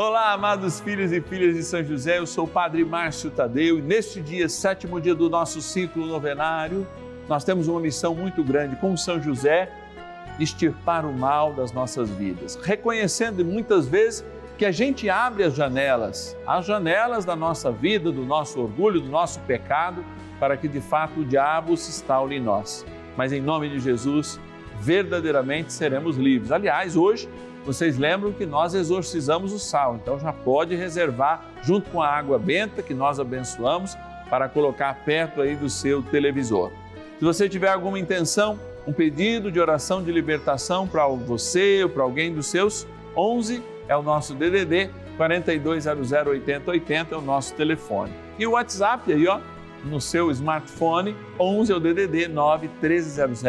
Olá, amados filhos e filhas de São José, eu sou o Padre Márcio Tadeu e neste dia, sétimo dia do nosso ciclo novenário, nós temos uma missão muito grande com São José, extirpar o mal das nossas vidas, reconhecendo muitas vezes que a gente abre as janelas, as janelas da nossa vida, do nosso orgulho, do nosso pecado, para que de fato o diabo se instaule em nós. Mas em nome de Jesus, verdadeiramente seremos livres. Aliás, hoje vocês lembram que nós exorcizamos o sal, então já pode reservar junto com a água benta que nós abençoamos para colocar perto aí do seu televisor. Se você tiver alguma intenção, um pedido de oração de libertação para você ou para alguém dos seus, 11 é o nosso DDD 4200 8080 é o nosso telefone. E o WhatsApp aí, ó, no seu smartphone, 11 é o DDD 9 1300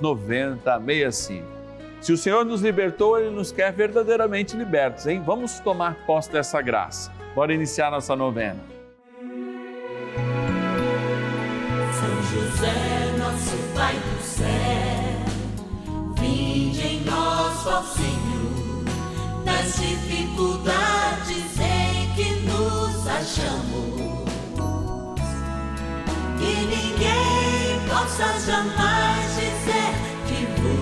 9065. Se o Senhor nos libertou, Ele nos quer verdadeiramente libertos, hein? Vamos tomar posse dessa graça. Bora iniciar nossa novena. São José, nosso Pai do céu, vinde em nós, ó Senhor, nas dificuldades em que nos achamos. Que ninguém possa jamais dizer que vos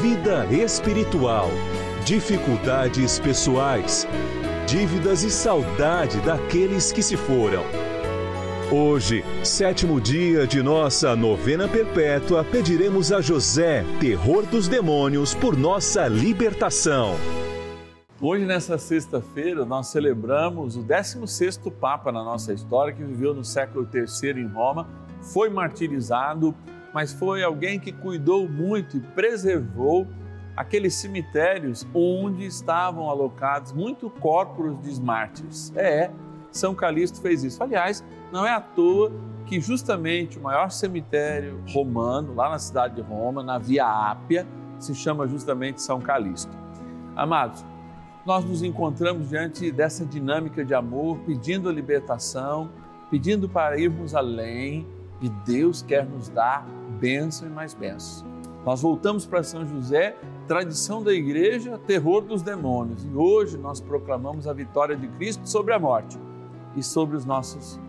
vida espiritual, dificuldades pessoais, dívidas e saudade daqueles que se foram. Hoje, sétimo dia de nossa novena perpétua, pediremos a José, terror dos demônios, por nossa libertação. Hoje, nessa sexta-feira, nós celebramos o 16º Papa na nossa história, que viveu no século III em Roma, foi martirizado, mas foi alguém que cuidou muito e preservou aqueles cemitérios onde estavam alocados muito corpos de mártires. É, São Calixto fez isso. Aliás, não é à toa que justamente o maior cemitério romano, lá na cidade de Roma, na Via Ápia, se chama justamente São Calixto. Amados, nós nos encontramos diante dessa dinâmica de amor, pedindo a libertação, pedindo para irmos além, e Deus quer nos dar bênção e mais bênção. Nós voltamos para São José, tradição da igreja, terror dos demônios. E hoje nós proclamamos a vitória de Cristo sobre a morte e sobre os nossos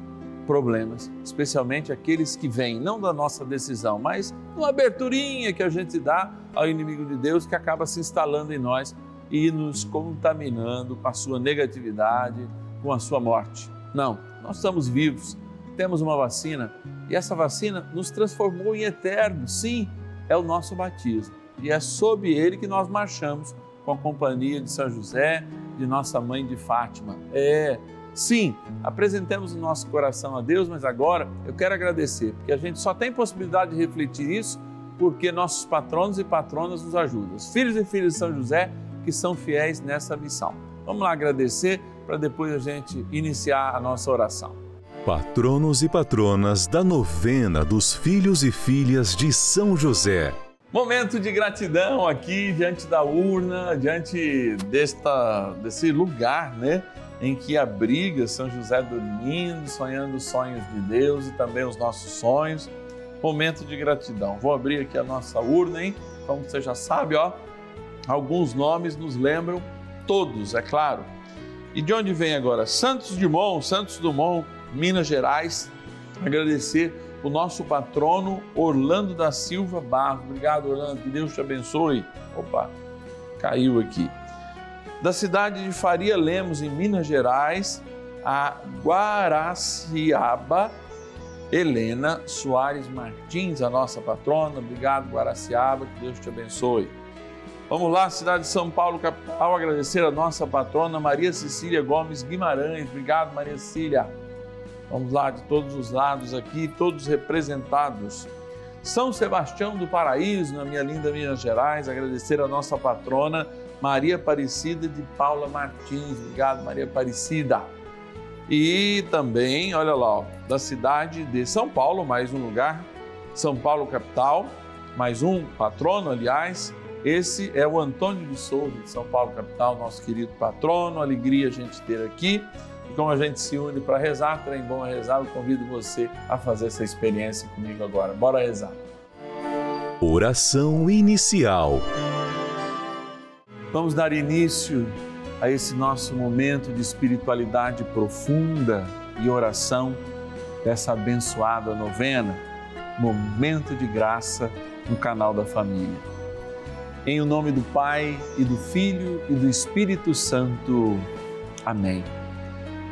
problemas, especialmente aqueles que vêm não da nossa decisão, mas uma aberturinha que a gente dá ao inimigo de Deus que acaba se instalando em nós e nos contaminando com a sua negatividade, com a sua morte. Não, nós estamos vivos, temos uma vacina e essa vacina nos transformou em eterno. Sim, é o nosso batismo. E é sob ele que nós marchamos com a companhia de São José, de nossa mãe de Fátima. É, sim, apresentemos o nosso coração a Deus, mas agora eu quero agradecer, porque a gente só tem possibilidade de refletir isso porque nossos patronos e patronas nos ajudam. Os filhos e filhas de São José que são fiéis nessa missão. Vamos lá agradecer para depois a gente iniciar a nossa oração. Patronos e patronas da novena dos filhos e filhas de São José. Momento de gratidão aqui diante da urna, diante desta, desse lugar, né? Em que abriga São José dormindo, sonhando os sonhos de Deus e também os nossos sonhos. Momento de gratidão. Vou abrir aqui a nossa urna, hein? Como você já sabe, ó, alguns nomes nos lembram, todos, é claro. E de onde vem agora? Santos Dumont, Santos Dumont, Minas Gerais. Agradecer o nosso patrono Orlando da Silva Barros. Obrigado, Orlando, que Deus te abençoe. Opa, caiu aqui. Da cidade de Faria Lemos, em Minas Gerais, a Guaraciaba Helena Soares Martins, a nossa patrona. Obrigado, Guaraciaba, que Deus te abençoe. Vamos lá, cidade de São Paulo, capital, agradecer a nossa patrona Maria Cecília Gomes Guimarães. Obrigado, Maria Cecília. Vamos lá, de todos os lados aqui, todos representados. São Sebastião do Paraíso, na minha linda Minas Gerais, agradecer a nossa patrona Maria Aparecida de Paula Martins. Obrigado, Maria Aparecida. E também, olha lá, ó, da cidade de São Paulo, mais um lugar, São Paulo capital, mais um patrono, aliás. Esse é o Antônio de Souza, de São Paulo capital, nosso querido patrono. Alegria a gente ter aqui. Como a gente se une para rezar, trem bom a rezar, eu convido você a fazer essa experiência comigo agora. Bora rezar. Oração inicial. Vamos dar início a esse nosso momento de espiritualidade profunda e oração dessa abençoada novena, Momento de Graça no canal da Família. Em o nome do Pai e do Filho e do Espírito Santo. Amém.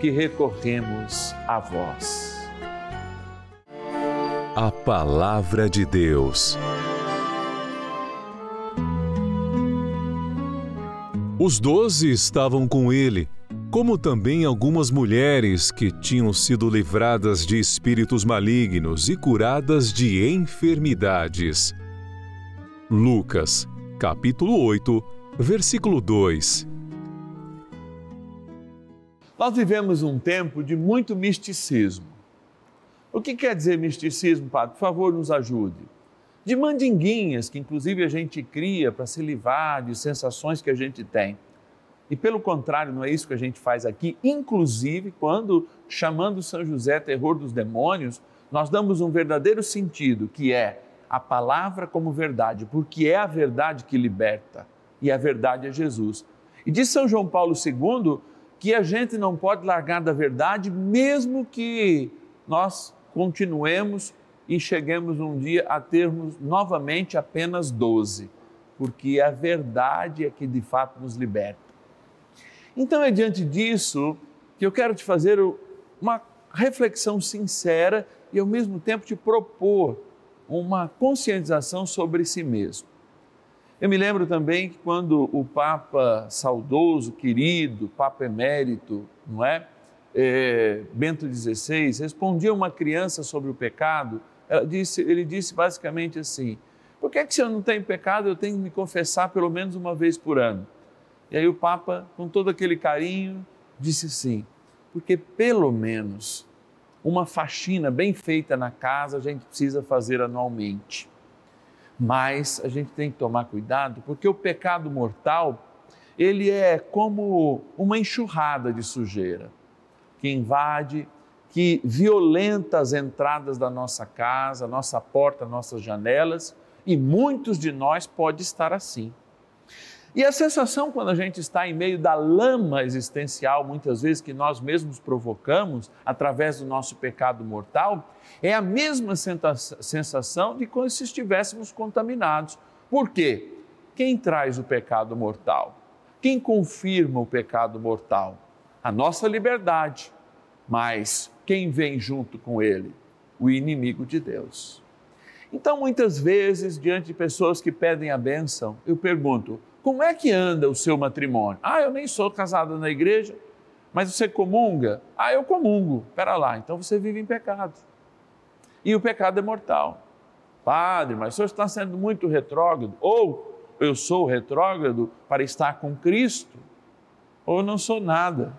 que recorremos a vós. A Palavra de Deus. Os doze estavam com ele como também algumas mulheres que tinham sido livradas de espíritos malignos e curadas de enfermidades. Lucas, capítulo 8, versículo 2. Nós vivemos um tempo de muito misticismo. O que quer dizer misticismo, Padre? Por favor, nos ajude. De mandinguinhas que, inclusive, a gente cria para se livrar de sensações que a gente tem. E pelo contrário, não é isso que a gente faz aqui, inclusive quando chamando São José terror dos demônios, nós damos um verdadeiro sentido, que é a palavra como verdade, porque é a verdade que liberta e a verdade é Jesus. E diz São João Paulo II que a gente não pode largar da verdade, mesmo que nós continuemos e cheguemos um dia a termos novamente apenas 12, porque a verdade é que de fato nos liberta. Então é diante disso que eu quero te fazer uma reflexão sincera e ao mesmo tempo te propor uma conscientização sobre si mesmo. Eu me lembro também que quando o Papa saudoso, querido, Papa emérito, não é? é Bento XVI, respondia uma criança sobre o pecado, disse, ele disse basicamente assim: por que, é que se eu não tenho pecado eu tenho que me confessar pelo menos uma vez por ano? E aí o Papa, com todo aquele carinho, disse sim, porque pelo menos uma faxina bem feita na casa a gente precisa fazer anualmente. Mas a gente tem que tomar cuidado porque o pecado mortal, ele é como uma enxurrada de sujeira que invade, que violenta as entradas da nossa casa, nossa porta, nossas janelas, e muitos de nós pode estar assim. E a sensação quando a gente está em meio da lama existencial, muitas vezes que nós mesmos provocamos através do nosso pecado mortal, é a mesma sensação de como se estivéssemos contaminados. Por quê? Quem traz o pecado mortal? Quem confirma o pecado mortal? A nossa liberdade. Mas quem vem junto com ele? O inimigo de Deus. Então, muitas vezes, diante de pessoas que pedem a bênção, eu pergunto: como é que anda o seu matrimônio? Ah, eu nem sou casada na igreja, mas você comunga? Ah, eu comungo. Espera lá, então você vive em pecado. E o pecado é mortal. Padre, mas o senhor está sendo muito retrógrado. Ou eu sou retrógrado para estar com Cristo, ou não sou nada.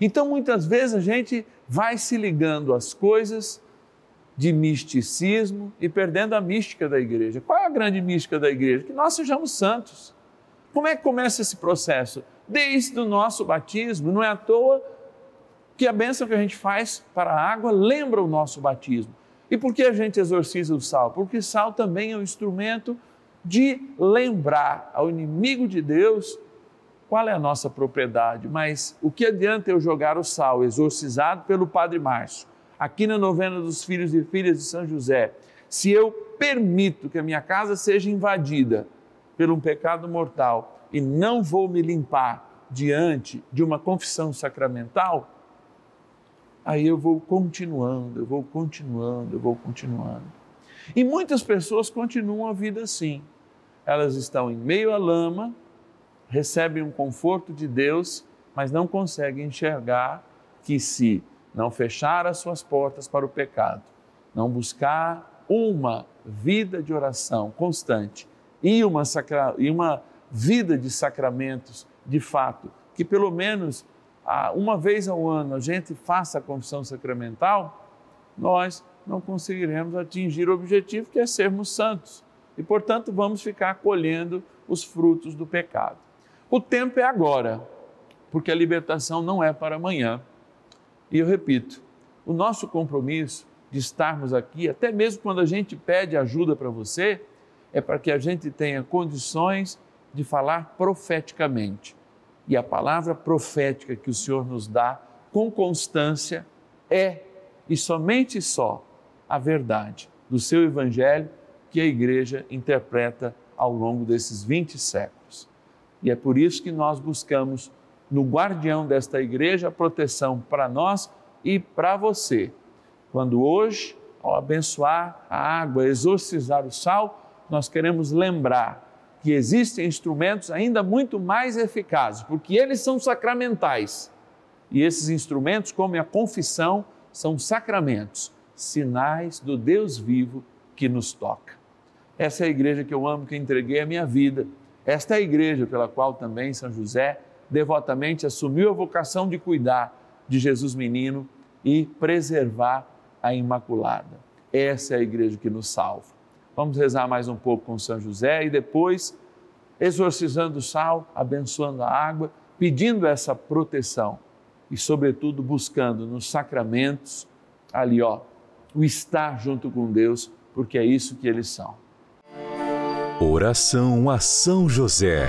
Então, muitas vezes a gente vai se ligando às coisas de misticismo e perdendo a mística da igreja. Qual é a grande mística da igreja? Que nós sejamos santos. Como é que começa esse processo? Desde o nosso batismo, não é à toa que a bênção que a gente faz para a água lembra o nosso batismo. E por que a gente exorciza o sal? Porque sal também é um instrumento de lembrar ao inimigo de Deus qual é a nossa propriedade. Mas o que adianta eu jogar o sal exorcizado pelo Padre Márcio? Aqui na novena dos filhos e filhas de São José, se eu permito que a minha casa seja invadida por um pecado mortal e não vou me limpar diante de uma confissão sacramental, aí eu vou continuando, eu vou continuando, eu vou continuando. E muitas pessoas continuam a vida assim. Elas estão em meio à lama, recebem um conforto de Deus, mas não conseguem enxergar que se não fechar as suas portas para o pecado, não buscar uma vida de oração constante e uma, sacra, e uma vida de sacramentos de fato, que pelo menos uma vez ao ano a gente faça a confissão sacramental, nós não conseguiremos atingir o objetivo que é sermos santos. E, portanto, vamos ficar colhendo os frutos do pecado. O tempo é agora, porque a libertação não é para amanhã. E eu repito, o nosso compromisso de estarmos aqui, até mesmo quando a gente pede ajuda para você, é para que a gente tenha condições de falar profeticamente. E a palavra profética que o Senhor nos dá com constância é e somente só a verdade do seu evangelho que a igreja interpreta ao longo desses 20 séculos. E é por isso que nós buscamos no guardião desta igreja proteção para nós e para você. Quando hoje, ao abençoar a água, exorcizar o sal, nós queremos lembrar que existem instrumentos ainda muito mais eficazes, porque eles são sacramentais. E esses instrumentos, como a confissão, são sacramentos, sinais do Deus vivo que nos toca. Essa é a igreja que eu amo, que entreguei a minha vida. Esta é a igreja pela qual também São José devotamente assumiu a vocação de cuidar de Jesus menino e preservar a Imaculada. Essa é a igreja que nos salva. Vamos rezar mais um pouco com São José e depois, exorcizando o sal, abençoando a água, pedindo essa proteção e, sobretudo, buscando nos sacramentos, ali, ó, o estar junto com Deus, porque é isso que eles são. Oração a São José.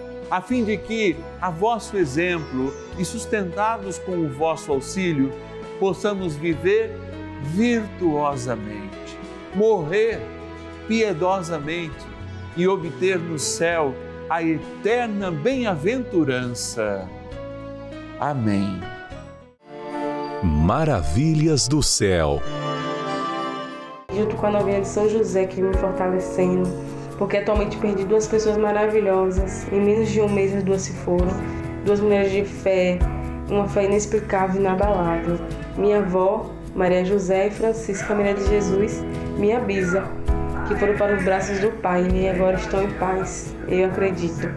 a fim de que, a vosso exemplo e sustentados com o vosso auxílio, possamos viver virtuosamente, morrer piedosamente e obter no céu a eterna bem-aventurança. Amém. Maravilhas do céu. Junto com a novinha de São José que me fortalecendo, porque atualmente perdi duas pessoas maravilhosas. Em menos de um mês as duas se foram. Duas mulheres de fé, uma fé inexplicável e inabalável. Minha avó, Maria José e Francisca Maria de Jesus, minha bisa, que foram para os braços do Pai e agora estão em paz, eu acredito.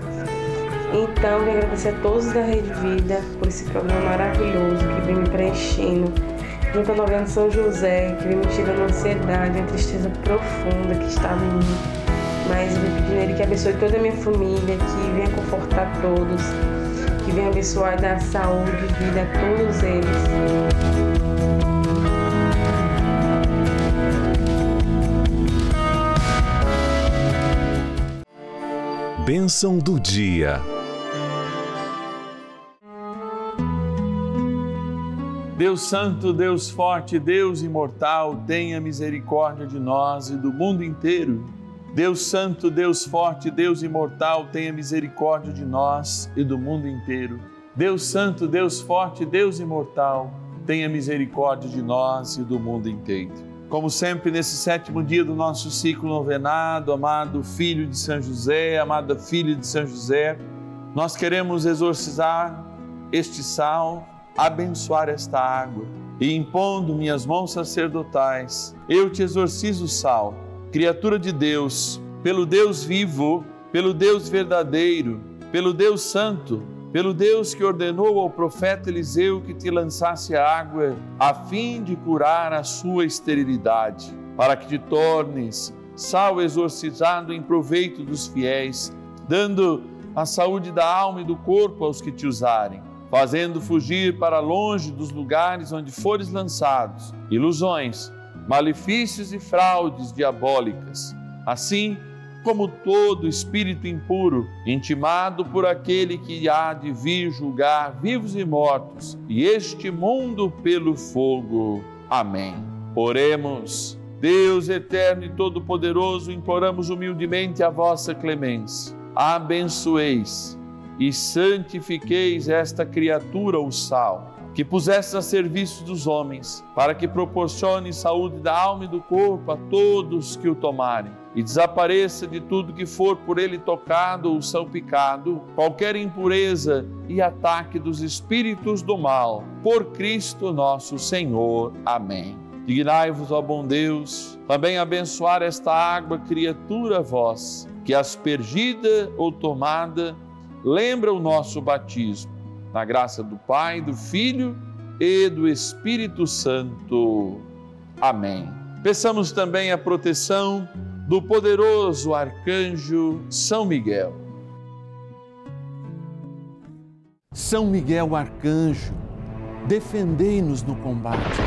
Então, quero agradecer a todos da Rede Vida por esse programa maravilhoso que vem me preenchendo, junto à novena São José, que vem me tirando a ansiedade, a tristeza profunda que estava em mim. Mas eu vou pedindo a Ele que abençoe toda a minha família, que venha confortar todos, que venha abençoar e dar saúde e vida a todos eles. Bênção do dia. Deus Santo, Deus Forte, Deus Imortal, tenha misericórdia de nós e do mundo inteiro. Deus Santo, Deus Forte, Deus Imortal, tenha misericórdia de nós e do mundo inteiro. Deus Santo, Deus Forte, Deus Imortal, tenha misericórdia de nós e do mundo inteiro. Como sempre, nesse sétimo dia do nosso ciclo novenado, amado Filho de São José, amada Filha de São José, nós queremos exorcizar este sal, abençoar esta água e impondo minhas mãos sacerdotais, eu te exorcizo, sal, criatura de Deus, pelo Deus vivo, pelo Deus verdadeiro, pelo Deus santo pelo Deus que ordenou ao profeta Eliseu que te lançasse a água, a fim de curar a sua esterilidade, para que te tornes sal exorcizado em proveito dos fiéis, dando a saúde da alma e do corpo aos que te usarem, fazendo fugir para longe dos lugares onde fores lançados ilusões, malefícios e fraudes diabólicas. Assim, como todo espírito impuro, intimado por aquele que há de vir julgar vivos e mortos, e este mundo pelo fogo. Amém. Oremos. Deus eterno e todo-poderoso, imploramos humildemente a vossa clemência. Abençoeis e santifiqueis esta criatura, o sal que pusesse a serviço dos homens, para que proporcione saúde da alma e do corpo a todos que o tomarem, e desapareça de tudo que for por ele tocado ou salpicado, qualquer impureza e ataque dos espíritos do mal, por Cristo nosso Senhor. Amém. Dignai-vos, ó bom Deus, também abençoar esta água, criatura vós, que aspergida ou tomada, lembra o nosso batismo na graça do Pai, do Filho e do Espírito Santo. Amém. Peçamos também a proteção do poderoso arcanjo São Miguel. São Miguel arcanjo, defendei-nos no combate.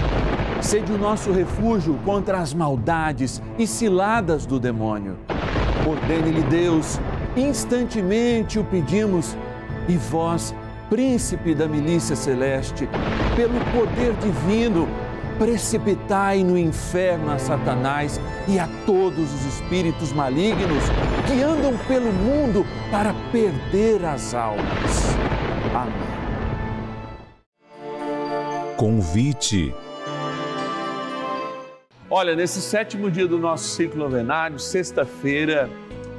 Sede o nosso refúgio contra as maldades e ciladas do demônio. Ordene-lhe Deus, instantemente o pedimos, e vós, príncipe da milícia celeste, pelo poder divino, precipitai no inferno a Satanás e a todos os espíritos malignos que andam pelo mundo para perder as almas. Amém. Convite. Olha, nesse sétimo dia do nosso ciclo novenário, sexta-feira,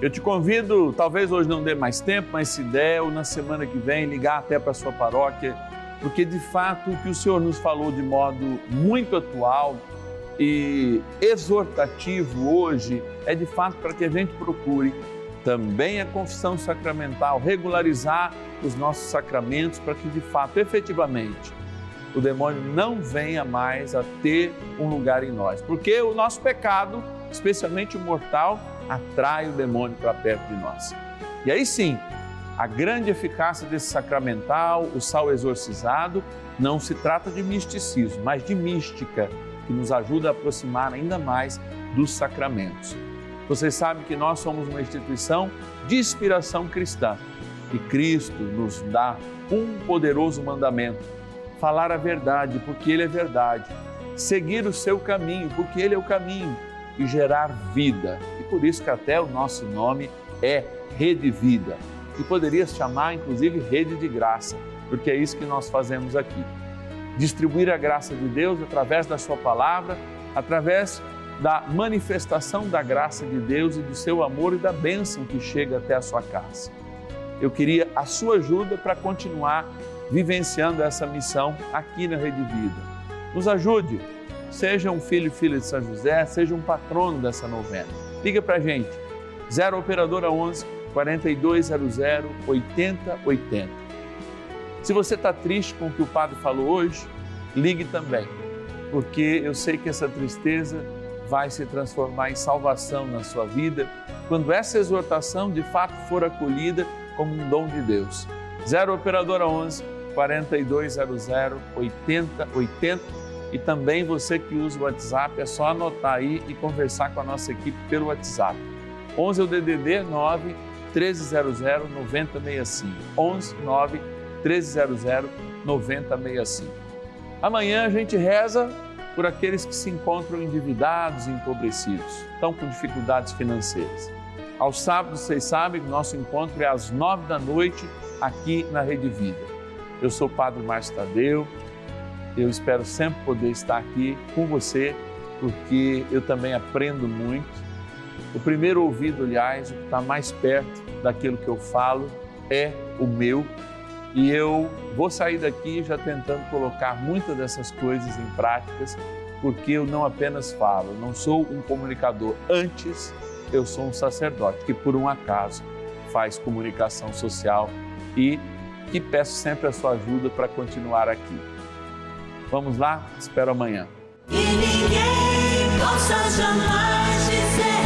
eu te convido, talvez hoje não dê mais tempo, mas se der, ou na semana que vem, ligar até para a sua paróquia porque de fato o que o Senhor nos falou de modo muito atual e exortativo hoje é de fato para que a gente procure também a confissão sacramental, regularizar os nossos sacramentos para que de fato, efetivamente, o demônio não venha mais a ter um lugar em nós, porque o nosso pecado, especialmente o mortal, atrai o demônio para perto de nós. E aí sim, a grande eficácia desse sacramental, o sal exorcizado, não se trata de misticismo, mas de mística, que nos ajuda a aproximar ainda mais dos sacramentos. Vocês sabem que nós somos uma instituição de inspiração cristã e Cristo nos dá um poderoso mandamento: falar a verdade, porque Ele é verdade, seguir o seu caminho, porque Ele é o caminho, e gerar vida. Por isso que até o nosso nome é Rede Vida e poderia se chamar inclusive rede de graça, porque é isso que nós fazemos aqui. Distribuir a graça de Deus através da Sua palavra, através da manifestação da graça de Deus e do seu amor e da bênção que chega até a sua casa. Eu queria a sua ajuda para continuar vivenciando essa missão aqui na Rede Vida. Nos ajude, seja um filho e filha de São José, seja um patrono dessa novena. Liga para a gente, 0 Operadora 11 4200 8080. Se você está triste com o que o padre falou hoje, ligue também, porque eu sei que essa tristeza vai se transformar em salvação na sua vida quando essa exortação de fato for acolhida como um dom de Deus. 0 Operadora 11 4200 8080 e também você que usa o WhatsApp, é só anotar aí e conversar com a nossa equipe pelo WhatsApp. 11 é o DDD 9 1300 9065. 11 9 1300 9065. Amanhã a gente reza por aqueles que se encontram endividados e empobrecidos, estão com dificuldades financeiras. Aos sábados, vocês sabem, nosso encontro é às nove da noite aqui na Rede Vida. Eu sou o Padre Márcio Tadeu, eu espero sempre poder estar aqui com você, porque eu também aprendo muito o primeiro ouvido, aliás, o que está mais perto daquilo que eu falo é o meu. E eu vou sair daqui já tentando colocar muitas dessas coisas em práticas, porque eu não apenas falo, não sou um comunicador. Antes, eu sou um sacerdote que, por um acaso, faz comunicação social e que peço sempre a sua ajuda para continuar aqui. Vamos lá? Espero amanhã. E ninguém possa jamais dizer